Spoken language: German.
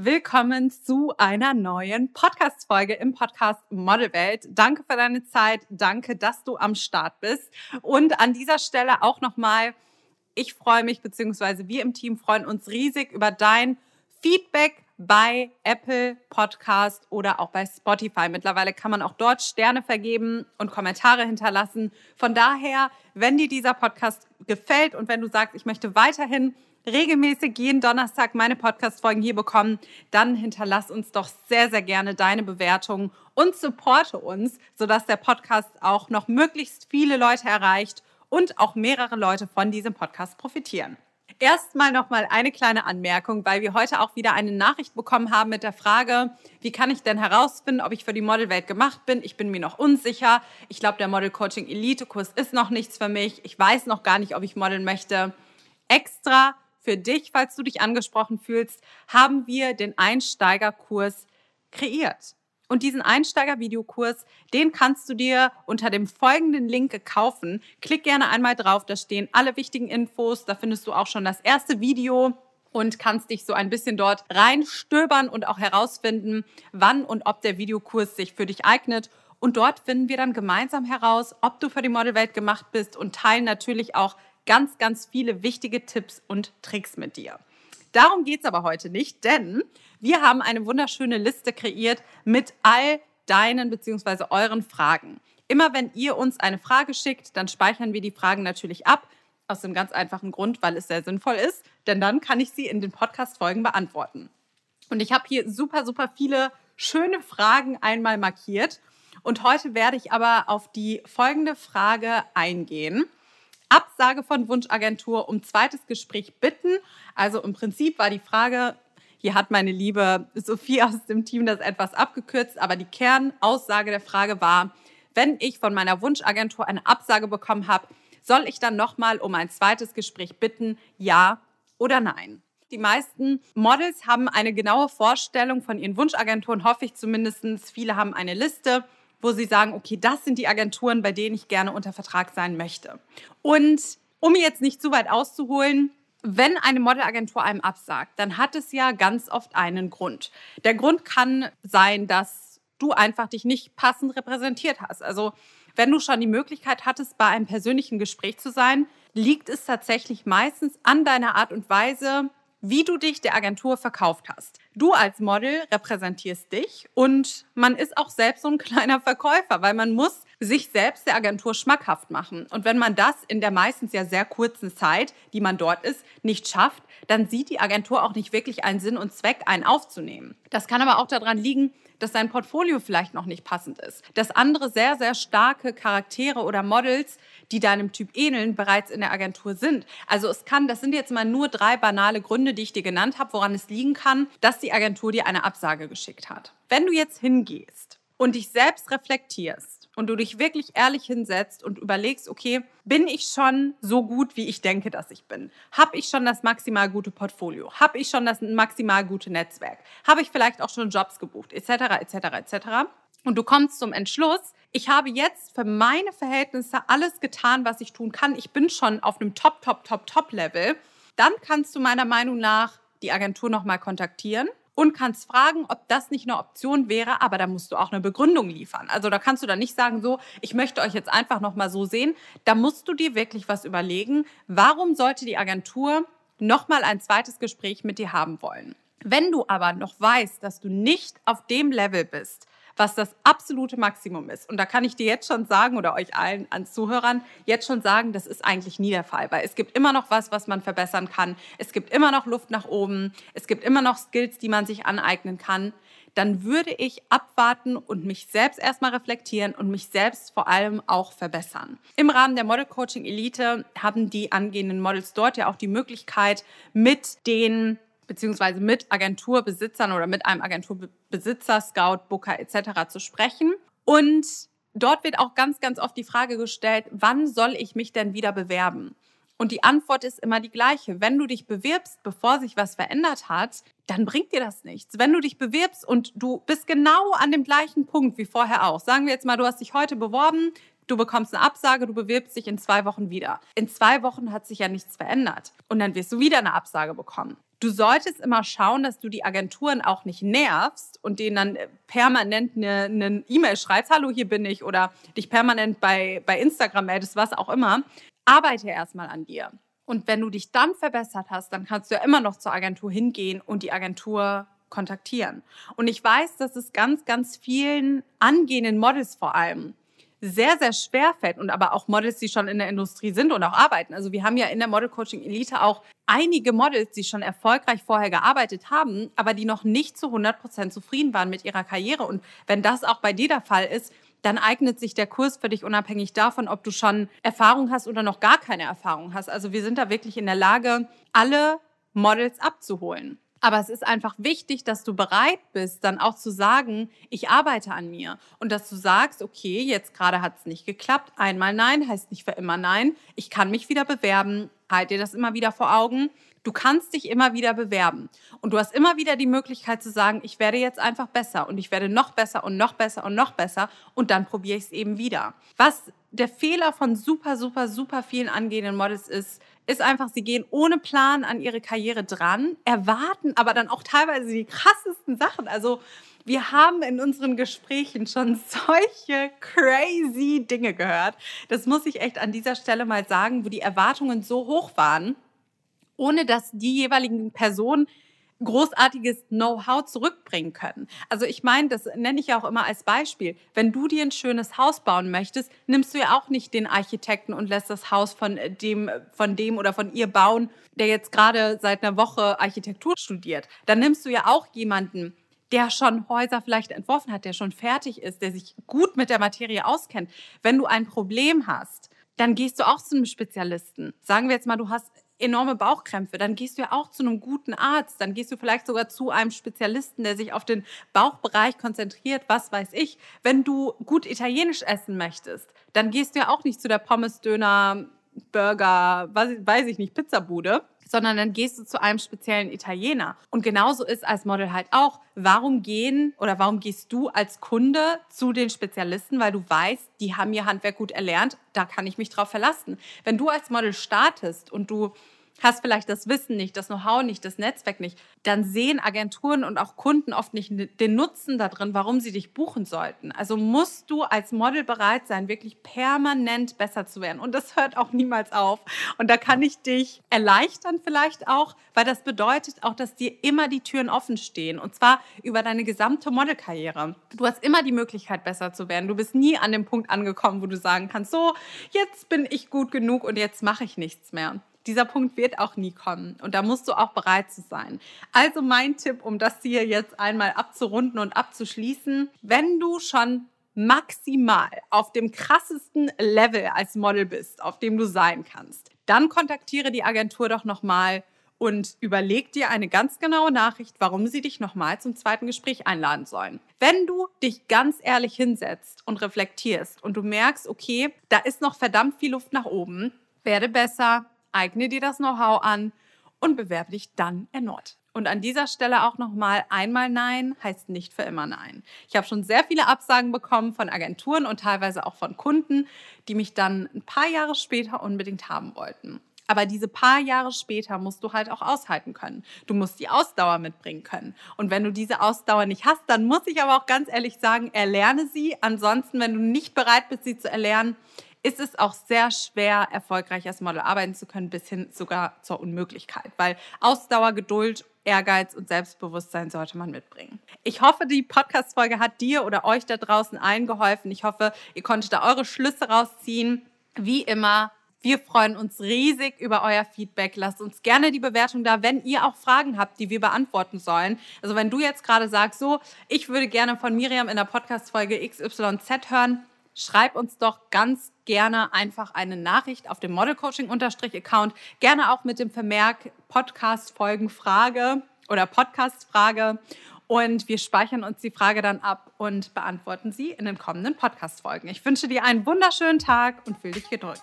Willkommen zu einer neuen Podcast-Folge im Podcast Modelwelt. Danke für deine Zeit. Danke, dass du am Start bist. Und an dieser Stelle auch nochmal, ich freue mich, beziehungsweise wir im Team freuen uns riesig über dein Feedback bei Apple Podcast oder auch bei Spotify. Mittlerweile kann man auch dort Sterne vergeben und Kommentare hinterlassen. Von daher, wenn dir dieser Podcast gefällt und wenn du sagst, ich möchte weiterhin regelmäßig jeden Donnerstag meine Podcast-Folgen hier bekommen, dann hinterlass uns doch sehr, sehr gerne deine Bewertung und supporte uns, sodass der Podcast auch noch möglichst viele Leute erreicht und auch mehrere Leute von diesem Podcast profitieren. Erstmal nochmal eine kleine Anmerkung, weil wir heute auch wieder eine Nachricht bekommen haben mit der Frage, wie kann ich denn herausfinden, ob ich für die Modelwelt gemacht bin? Ich bin mir noch unsicher. Ich glaube, der Model Coaching Elite Kurs ist noch nichts für mich. Ich weiß noch gar nicht, ob ich modeln möchte. Extra für dich, falls du dich angesprochen fühlst, haben wir den Einsteigerkurs kreiert. Und diesen Einsteiger-Videokurs, den kannst du dir unter dem folgenden Link kaufen. Klick gerne einmal drauf, da stehen alle wichtigen Infos. Da findest du auch schon das erste Video und kannst dich so ein bisschen dort reinstöbern und auch herausfinden, wann und ob der Videokurs sich für dich eignet. Und dort finden wir dann gemeinsam heraus, ob du für die Modelwelt gemacht bist und teilen natürlich auch ganz, ganz viele wichtige Tipps und Tricks mit dir. Darum geht es aber heute nicht, denn wir haben eine wunderschöne Liste kreiert mit all deinen bzw. euren Fragen. Immer wenn ihr uns eine Frage schickt, dann speichern wir die Fragen natürlich ab. Aus dem ganz einfachen Grund, weil es sehr sinnvoll ist, denn dann kann ich sie in den Podcast-Folgen beantworten. Und ich habe hier super, super viele schöne Fragen einmal markiert. Und heute werde ich aber auf die folgende Frage eingehen. Absage von Wunschagentur um zweites Gespräch bitten. Also im Prinzip war die Frage, hier hat meine liebe Sophie aus dem Team das etwas abgekürzt, aber die Kernaussage der Frage war, wenn ich von meiner Wunschagentur eine Absage bekommen habe, soll ich dann nochmal um ein zweites Gespräch bitten, ja oder nein? Die meisten Models haben eine genaue Vorstellung von ihren Wunschagenturen, hoffe ich zumindest. Viele haben eine Liste wo sie sagen, okay, das sind die Agenturen, bei denen ich gerne unter Vertrag sein möchte. Und um jetzt nicht zu weit auszuholen, wenn eine Modelagentur einem absagt, dann hat es ja ganz oft einen Grund. Der Grund kann sein, dass du einfach dich nicht passend repräsentiert hast. Also wenn du schon die Möglichkeit hattest, bei einem persönlichen Gespräch zu sein, liegt es tatsächlich meistens an deiner Art und Weise, wie du dich der Agentur verkauft hast. Du als Model repräsentierst dich und man ist auch selbst so ein kleiner Verkäufer, weil man muss sich selbst der Agentur schmackhaft machen. Und wenn man das in der meistens ja sehr kurzen Zeit, die man dort ist, nicht schafft, dann sieht die Agentur auch nicht wirklich einen Sinn und Zweck, einen aufzunehmen. Das kann aber auch daran liegen, dass dein Portfolio vielleicht noch nicht passend ist, dass andere sehr, sehr starke Charaktere oder Models, die deinem Typ ähneln, bereits in der Agentur sind. Also es kann, das sind jetzt mal nur drei banale Gründe, die ich dir genannt habe, woran es liegen kann, dass die Agentur dir eine Absage geschickt hat. Wenn du jetzt hingehst und dich selbst reflektierst, und du dich wirklich ehrlich hinsetzt und überlegst, okay, bin ich schon so gut, wie ich denke, dass ich bin? Habe ich schon das maximal gute Portfolio? Habe ich schon das maximal gute Netzwerk? Habe ich vielleicht auch schon Jobs gebucht? Etc., etc., etc. Und du kommst zum Entschluss, ich habe jetzt für meine Verhältnisse alles getan, was ich tun kann. Ich bin schon auf einem Top, Top, Top, Top-Level. Dann kannst du meiner Meinung nach die Agentur nochmal kontaktieren und kannst fragen, ob das nicht eine Option wäre, aber da musst du auch eine Begründung liefern. Also da kannst du dann nicht sagen, so, ich möchte euch jetzt einfach noch mal so sehen. Da musst du dir wirklich was überlegen, warum sollte die Agentur noch mal ein zweites Gespräch mit dir haben wollen. Wenn du aber noch weißt, dass du nicht auf dem Level bist, was das absolute Maximum ist. Und da kann ich dir jetzt schon sagen oder euch allen an Zuhörern jetzt schon sagen, das ist eigentlich nie der Fall, weil es gibt immer noch was, was man verbessern kann. Es gibt immer noch Luft nach oben. Es gibt immer noch Skills, die man sich aneignen kann. Dann würde ich abwarten und mich selbst erstmal reflektieren und mich selbst vor allem auch verbessern. Im Rahmen der Model Coaching Elite haben die angehenden Models dort ja auch die Möglichkeit, mit den beziehungsweise mit Agenturbesitzern oder mit einem Agenturbesitzer, Scout, Booker etc. zu sprechen. Und dort wird auch ganz, ganz oft die Frage gestellt, wann soll ich mich denn wieder bewerben? Und die Antwort ist immer die gleiche. Wenn du dich bewirbst, bevor sich was verändert hat, dann bringt dir das nichts. Wenn du dich bewirbst und du bist genau an dem gleichen Punkt wie vorher auch. Sagen wir jetzt mal, du hast dich heute beworben, du bekommst eine Absage, du bewirbst dich in zwei Wochen wieder. In zwei Wochen hat sich ja nichts verändert. Und dann wirst du wieder eine Absage bekommen. Du solltest immer schauen, dass du die Agenturen auch nicht nervst und denen dann permanent eine E-Mail schreibst, hallo, hier bin ich, oder dich permanent bei, bei Instagram meldest, was auch immer. Arbeite erstmal an dir. Und wenn du dich dann verbessert hast, dann kannst du ja immer noch zur Agentur hingehen und die Agentur kontaktieren. Und ich weiß, dass es ganz, ganz vielen angehenden Models vor allem sehr, sehr schwer fällt und aber auch Models, die schon in der Industrie sind und auch arbeiten. Also wir haben ja in der Model Coaching Elite auch einige Models, die schon erfolgreich vorher gearbeitet haben, aber die noch nicht zu 100 Prozent zufrieden waren mit ihrer Karriere. Und wenn das auch bei dir der Fall ist, dann eignet sich der Kurs für dich unabhängig davon, ob du schon Erfahrung hast oder noch gar keine Erfahrung hast. Also wir sind da wirklich in der Lage, alle Models abzuholen. Aber es ist einfach wichtig, dass du bereit bist, dann auch zu sagen, ich arbeite an mir. Und dass du sagst, okay, jetzt gerade hat es nicht geklappt. Einmal nein heißt nicht für immer nein. Ich kann mich wieder bewerben. Halt dir das immer wieder vor Augen. Du kannst dich immer wieder bewerben. Und du hast immer wieder die Möglichkeit zu sagen, ich werde jetzt einfach besser und ich werde noch besser und noch besser und noch besser. Und dann probiere ich es eben wieder. Was der Fehler von super, super, super vielen angehenden Models ist, ist einfach, sie gehen ohne Plan an ihre Karriere dran, erwarten aber dann auch teilweise die krassesten Sachen. Also wir haben in unseren Gesprächen schon solche crazy Dinge gehört. Das muss ich echt an dieser Stelle mal sagen, wo die Erwartungen so hoch waren, ohne dass die jeweiligen Personen großartiges Know-how zurückbringen können. Also ich meine, das nenne ich ja auch immer als Beispiel. Wenn du dir ein schönes Haus bauen möchtest, nimmst du ja auch nicht den Architekten und lässt das Haus von dem, von dem oder von ihr bauen, der jetzt gerade seit einer Woche Architektur studiert. Dann nimmst du ja auch jemanden, der schon Häuser vielleicht entworfen hat, der schon fertig ist, der sich gut mit der Materie auskennt. Wenn du ein Problem hast, dann gehst du auch zu einem Spezialisten. Sagen wir jetzt mal, du hast enorme Bauchkrämpfe, dann gehst du ja auch zu einem guten Arzt, dann gehst du vielleicht sogar zu einem Spezialisten, der sich auf den Bauchbereich konzentriert, was weiß ich. Wenn du gut italienisch essen möchtest, dann gehst du ja auch nicht zu der Pommes, Döner, Burger, weiß ich nicht, Pizzabude, sondern dann gehst du zu einem speziellen Italiener. Und genauso ist als Model halt auch, warum gehen oder warum gehst du als Kunde zu den Spezialisten, weil du weißt, die haben ihr Handwerk gut erlernt, da kann ich mich drauf verlassen. Wenn du als Model startest und du hast vielleicht das Wissen nicht, das Know-how nicht, das Netzwerk nicht, dann sehen Agenturen und auch Kunden oft nicht den Nutzen da drin, warum sie dich buchen sollten. Also musst du als Model bereit sein, wirklich permanent besser zu werden. Und das hört auch niemals auf. Und da kann ich dich erleichtern vielleicht auch, weil das bedeutet auch, dass dir immer die Türen offen stehen. Und zwar über deine gesamte Modelkarriere. Du hast immer die Möglichkeit, besser zu werden. Du bist nie an dem Punkt angekommen, wo du sagen kannst, so, jetzt bin ich gut genug und jetzt mache ich nichts mehr dieser Punkt wird auch nie kommen. Und da musst du auch bereit zu sein. Also mein Tipp, um das hier jetzt einmal abzurunden und abzuschließen, wenn du schon maximal auf dem krassesten Level als Model bist, auf dem du sein kannst, dann kontaktiere die Agentur doch nochmal und überleg dir eine ganz genaue Nachricht, warum sie dich nochmal zum zweiten Gespräch einladen sollen. Wenn du dich ganz ehrlich hinsetzt und reflektierst und du merkst, okay, da ist noch verdammt viel Luft nach oben, werde besser, eigne dir das Know-how an und bewerbe dich dann erneut. Und an dieser Stelle auch nochmal einmal Nein heißt nicht für immer Nein. Ich habe schon sehr viele Absagen bekommen von Agenturen und teilweise auch von Kunden, die mich dann ein paar Jahre später unbedingt haben wollten. Aber diese paar Jahre später musst du halt auch aushalten können. Du musst die Ausdauer mitbringen können. Und wenn du diese Ausdauer nicht hast, dann muss ich aber auch ganz ehrlich sagen, erlerne sie. Ansonsten, wenn du nicht bereit bist, sie zu erlernen, ist es auch sehr schwer, erfolgreich als Model arbeiten zu können, bis hin sogar zur Unmöglichkeit, weil Ausdauer, Geduld, Ehrgeiz und Selbstbewusstsein sollte man mitbringen. Ich hoffe, die Podcast-Folge hat dir oder euch da draußen allen geholfen. Ich hoffe, ihr konntet da eure Schlüsse rausziehen. Wie immer, wir freuen uns riesig über euer Feedback. Lasst uns gerne die Bewertung da, wenn ihr auch Fragen habt, die wir beantworten sollen. Also wenn du jetzt gerade sagst, so, ich würde gerne von Miriam in der Podcast-Folge XYZ hören, schreib uns doch ganz gerne einfach eine Nachricht auf dem Model Coaching Account, gerne auch mit dem Vermerk Podcast Folgen Frage oder Podcast Frage und wir speichern uns die Frage dann ab und beantworten sie in den kommenden Podcast Folgen. Ich wünsche dir einen wunderschönen Tag und fühl dich gedrückt.